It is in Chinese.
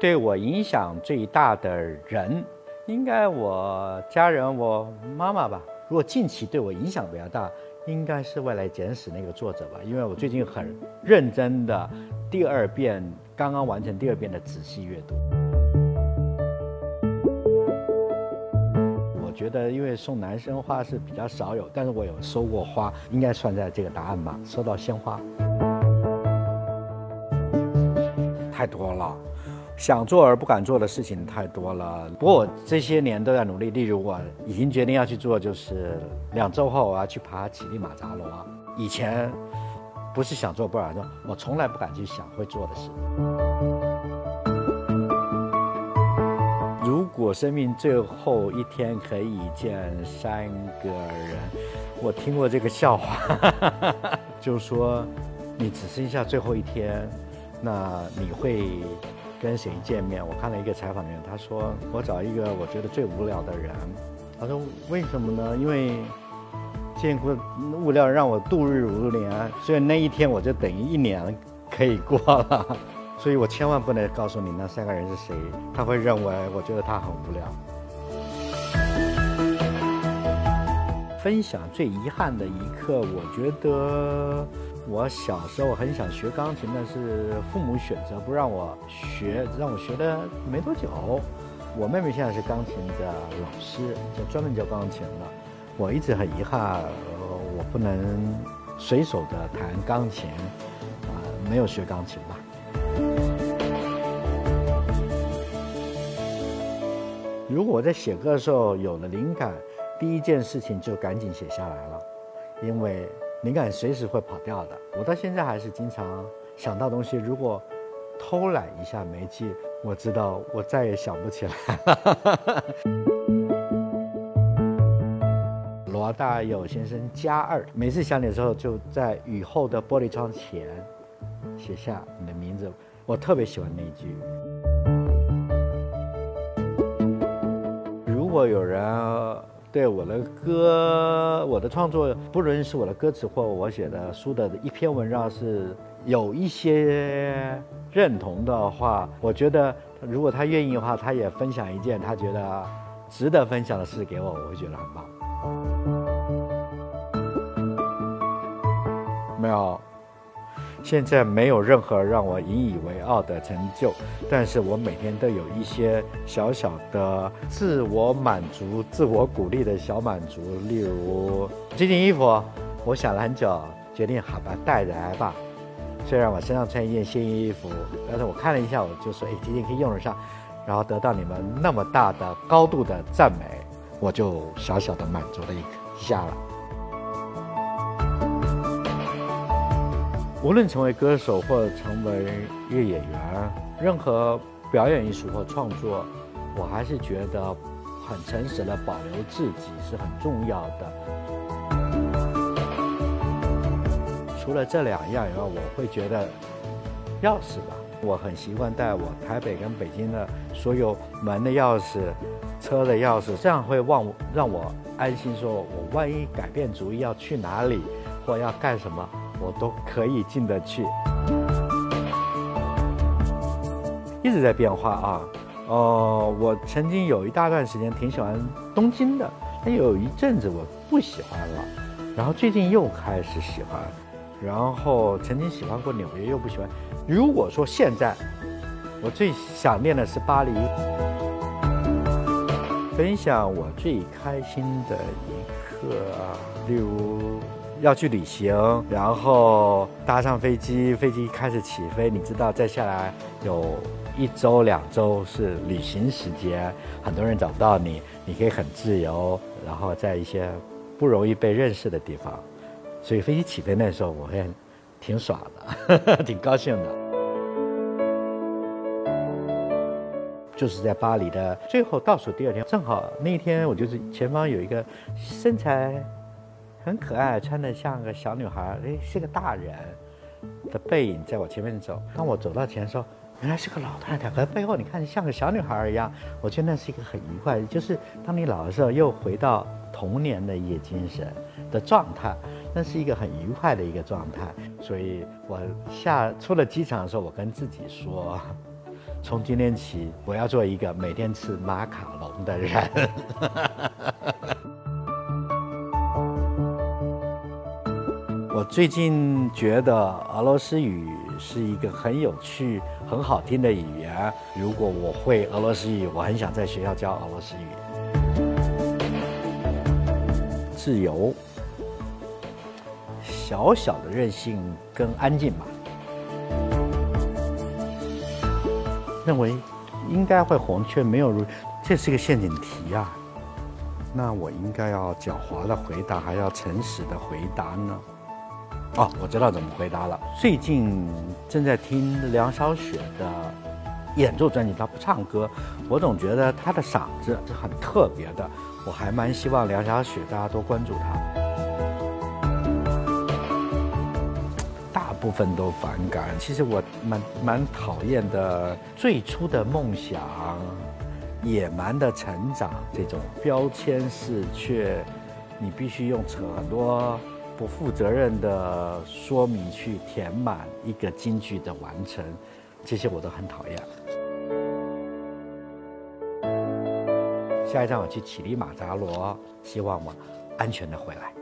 对我影响最大的人，应该我家人，我妈妈吧。如果近期对我影响比较大，应该是《未来简史》那个作者吧，因为我最近很认真的第二遍，刚刚完成第二遍的仔细阅读。觉得，因为送男生花是比较少有，但是我有收过花，应该算在这个答案吧。收到鲜花，太多了。想做而不敢做的事情太多了，不过我这些年都在努力。例如，我已经决定要去做，就是两周后我要去爬乞力马扎罗。以前不是想做不敢做，我从来不敢去想会做的事情。果生命最后一天可以见三个人，我听过这个笑话，就是说你只剩下最后一天，那你会？跟谁见面？我看了一个采访的人，他说我找一个我觉得最无聊的人。他说为什么呢？因为见过无聊让我度日如年，所以那一天我就等于一年可以过了。所以我千万不能告诉你那三个人是谁，他会认为我觉得他很无聊。分享最遗憾的一刻，我觉得。我小时候很想学钢琴，但是父母选择不让我学，让我学的没多久。我妹妹现在是钢琴的老师，就专门教钢琴的。我一直很遗憾，呃，我不能随手的弹钢琴，啊，没有学钢琴吧。如果我在写歌的时候有了灵感，第一件事情就赶紧写下来了，因为。灵感随时会跑掉的，我到现在还是经常想到东西，如果偷懒一下没记，我知道我再也想不起来。罗大佑先生加二，每次想你的时候，就在雨后的玻璃窗前写下你的名字，我特别喜欢那句。如果有人。对我的歌，我的创作，不论是我的歌词或我写的书的一篇文章，是有一些认同的话，我觉得如果他愿意的话，他也分享一件他觉得值得分享的事给我，我会觉得很棒。没有。现在没有任何让我引以为傲的成就，但是我每天都有一些小小的自我满足、自我鼓励的小满足。例如这件衣服，我想了很久，决定好吧带来吧。虽然我身上穿一件新衣服，但是我看了一下，我就说，哎，今天可以用得上。然后得到你们那么大的高度的赞美，我就小小的满足了一下了。无论成为歌手或成为一个演员，任何表演艺术或创作，我还是觉得很诚实的保留自己是很重要的。除了这两样以外，我会觉得钥匙吧，我很习惯带我台北跟北京的所有门的钥匙、车的钥匙，这样会让让我安心，说我万一改变主意要去哪里或要干什么。我都可以进得去，一直在变化啊。哦，我曾经有一大段时间挺喜欢东京的，但有一阵子我不喜欢了，然后最近又开始喜欢，然后曾经喜欢过纽约，又不喜欢。如果说现在我最想念的是巴黎，分享我最开心的一刻，例如。要去旅行，然后搭上飞机，飞机开始起飞。你知道，再下来有一周、两周是旅行时间，很多人找不到你，你可以很自由，然后在一些不容易被认识的地方。所以飞机起飞那时候，我会挺爽的，挺高兴的。就是在巴黎的最后倒数第二天，正好那天我就是前方有一个身材。很可爱，穿的像个小女孩，哎，是个大人的背影在我前面走。当我走到前说：“原来是个老太太，可背后你看像个小女孩一样，我觉得那是一个很愉快，就是当你老的时候又回到童年的一个精神的状态，那是一个很愉快的一个状态。所以我下出了机场的时候，我跟自己说，从今天起我要做一个每天吃马卡龙的人。我最近觉得俄罗斯语是一个很有趣、很好听的语言。如果我会俄罗斯语，我很想在学校教俄罗斯语。自由、小小的任性跟安静吧，认为应该会红，却没有如，这是个陷阱题啊。那我应该要狡猾的回答，还要诚实的回答呢？哦，我知道怎么回答了。最近正在听梁晓雪的演奏专辑，她不唱歌，我总觉得她的嗓子是很特别的。我还蛮希望梁晓雪大家多关注她。大部分都反感，其实我蛮蛮讨厌的。最初的梦想，野蛮的成长，这种标签式却，你必须用很多。不负责任的说明去填满一个京剧的完成，这些我都很讨厌。下一站我去乞力马扎罗，希望我安全的回来。